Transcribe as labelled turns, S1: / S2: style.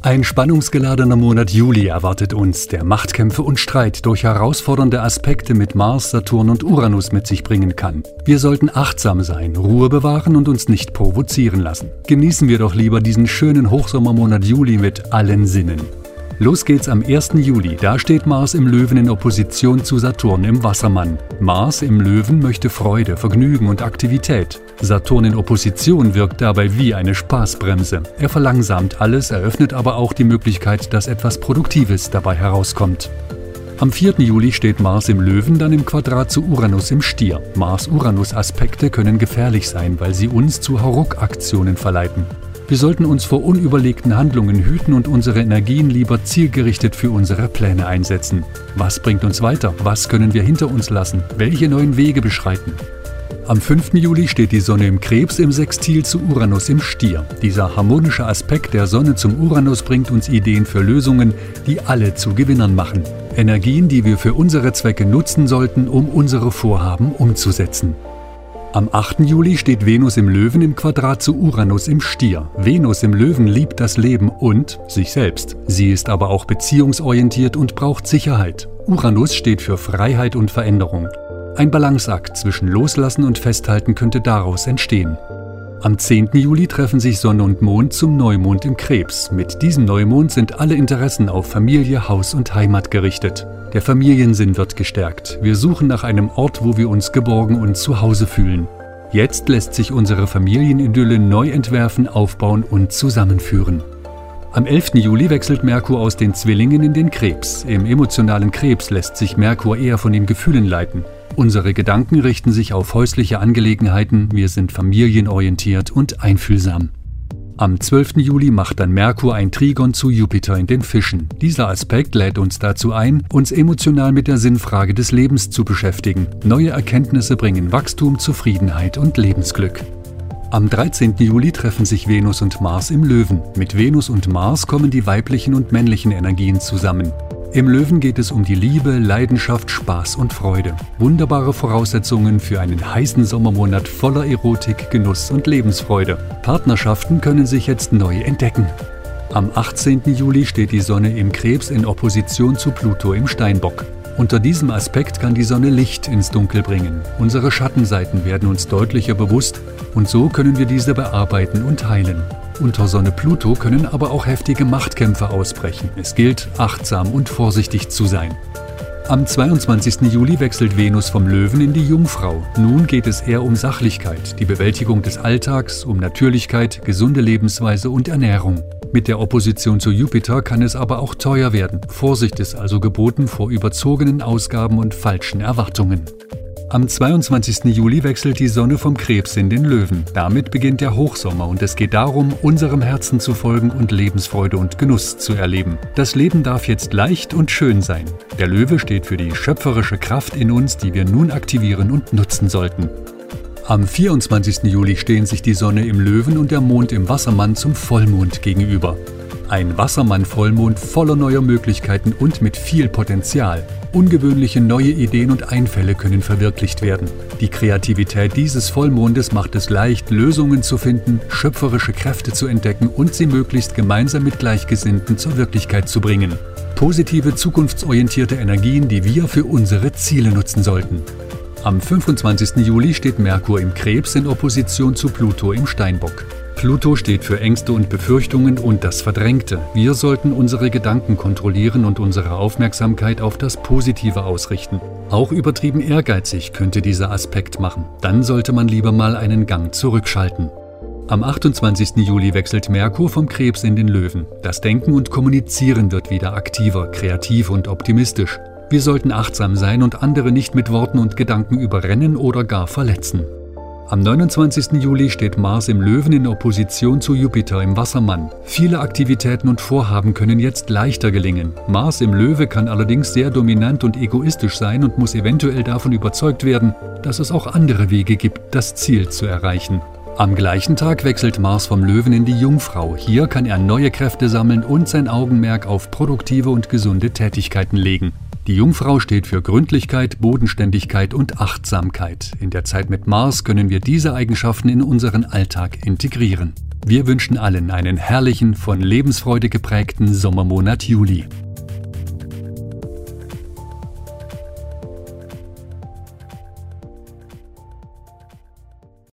S1: Ein spannungsgeladener Monat Juli erwartet uns, der Machtkämpfe und Streit durch herausfordernde Aspekte mit Mars, Saturn und Uranus mit sich bringen kann. Wir sollten achtsam sein, Ruhe bewahren und uns nicht provozieren lassen. Genießen wir doch lieber diesen schönen Hochsommermonat Juli mit allen Sinnen. Los geht's am 1. Juli. Da steht Mars im Löwen in Opposition zu Saturn im Wassermann. Mars im Löwen möchte Freude, Vergnügen und Aktivität. Saturn in Opposition wirkt dabei wie eine Spaßbremse. Er verlangsamt alles, eröffnet aber auch die Möglichkeit, dass etwas Produktives dabei herauskommt. Am 4. Juli steht Mars im Löwen, dann im Quadrat zu Uranus im Stier. Mars-Uranus-Aspekte können gefährlich sein, weil sie uns zu Hauruck-Aktionen verleiten. Wir sollten uns vor unüberlegten Handlungen hüten und unsere Energien lieber zielgerichtet für unsere Pläne einsetzen. Was bringt uns weiter? Was können wir hinter uns lassen? Welche neuen Wege beschreiten? Am 5. Juli steht die Sonne im Krebs im Sextil zu Uranus im Stier. Dieser harmonische Aspekt der Sonne zum Uranus bringt uns Ideen für Lösungen, die alle zu Gewinnern machen. Energien, die wir für unsere Zwecke nutzen sollten, um unsere Vorhaben umzusetzen. Am 8. Juli steht Venus im Löwen im Quadrat zu Uranus im Stier. Venus im Löwen liebt das Leben und sich selbst. Sie ist aber auch beziehungsorientiert und braucht Sicherheit. Uranus steht für Freiheit und Veränderung. Ein Balanceakt zwischen Loslassen und Festhalten könnte daraus entstehen. Am 10. Juli treffen sich Sonne und Mond zum Neumond im Krebs. Mit diesem Neumond sind alle Interessen auf Familie, Haus und Heimat gerichtet. Der Familiensinn wird gestärkt. Wir suchen nach einem Ort, wo wir uns geborgen und zu Hause fühlen. Jetzt lässt sich unsere Familienidylle neu entwerfen, aufbauen und zusammenführen. Am 11. Juli wechselt Merkur aus den Zwillingen in den Krebs. Im emotionalen Krebs lässt sich Merkur eher von den Gefühlen leiten. Unsere Gedanken richten sich auf häusliche Angelegenheiten, wir sind familienorientiert und einfühlsam. Am 12. Juli macht dann Merkur ein Trigon zu Jupiter in den Fischen. Dieser Aspekt lädt uns dazu ein, uns emotional mit der Sinnfrage des Lebens zu beschäftigen. Neue Erkenntnisse bringen Wachstum, Zufriedenheit und Lebensglück. Am 13. Juli treffen sich Venus und Mars im Löwen. Mit Venus und Mars kommen die weiblichen und männlichen Energien zusammen. Im Löwen geht es um die Liebe, Leidenschaft, Spaß und Freude. Wunderbare Voraussetzungen für einen heißen Sommermonat voller Erotik, Genuss und Lebensfreude. Partnerschaften können sich jetzt neu entdecken. Am 18. Juli steht die Sonne im Krebs in Opposition zu Pluto im Steinbock. Unter diesem Aspekt kann die Sonne Licht ins Dunkel bringen. Unsere Schattenseiten werden uns deutlicher bewusst und so können wir diese bearbeiten und heilen. Unter Sonne Pluto können aber auch heftige Machtkämpfe ausbrechen. Es gilt, achtsam und vorsichtig zu sein. Am 22. Juli wechselt Venus vom Löwen in die Jungfrau. Nun geht es eher um Sachlichkeit, die Bewältigung des Alltags, um Natürlichkeit, gesunde Lebensweise und Ernährung. Mit der Opposition zu Jupiter kann es aber auch teuer werden. Vorsicht ist also geboten vor überzogenen Ausgaben und falschen Erwartungen. Am 22. Juli wechselt die Sonne vom Krebs in den Löwen. Damit beginnt der Hochsommer und es geht darum, unserem Herzen zu folgen und Lebensfreude und Genuss zu erleben. Das Leben darf jetzt leicht und schön sein. Der Löwe steht für die schöpferische Kraft in uns, die wir nun aktivieren und nutzen sollten. Am 24. Juli stehen sich die Sonne im Löwen und der Mond im Wassermann zum Vollmond gegenüber. Ein Wassermann-Vollmond voller neuer Möglichkeiten und mit viel Potenzial. Ungewöhnliche neue Ideen und Einfälle können verwirklicht werden. Die Kreativität dieses Vollmondes macht es leicht, Lösungen zu finden, schöpferische Kräfte zu entdecken und sie möglichst gemeinsam mit Gleichgesinnten zur Wirklichkeit zu bringen. Positive, zukunftsorientierte Energien, die wir für unsere Ziele nutzen sollten. Am 25. Juli steht Merkur im Krebs in Opposition zu Pluto im Steinbock. Pluto steht für Ängste und Befürchtungen und das Verdrängte. Wir sollten unsere Gedanken kontrollieren und unsere Aufmerksamkeit auf das Positive ausrichten. Auch übertrieben ehrgeizig könnte dieser Aspekt machen. Dann sollte man lieber mal einen Gang zurückschalten. Am 28. Juli wechselt Merkur vom Krebs in den Löwen. Das Denken und Kommunizieren wird wieder aktiver, kreativ und optimistisch. Wir sollten achtsam sein und andere nicht mit Worten und Gedanken überrennen oder gar verletzen. Am 29. Juli steht Mars im Löwen in Opposition zu Jupiter im Wassermann. Viele Aktivitäten und Vorhaben können jetzt leichter gelingen. Mars im Löwe kann allerdings sehr dominant und egoistisch sein und muss eventuell davon überzeugt werden, dass es auch andere Wege gibt, das Ziel zu erreichen. Am gleichen Tag wechselt Mars vom Löwen in die Jungfrau. Hier kann er neue Kräfte sammeln und sein Augenmerk auf produktive und gesunde Tätigkeiten legen. Die Jungfrau steht für Gründlichkeit, Bodenständigkeit und Achtsamkeit. In der Zeit mit Mars können wir diese Eigenschaften in unseren Alltag integrieren. Wir wünschen allen einen herrlichen, von Lebensfreude geprägten Sommermonat Juli.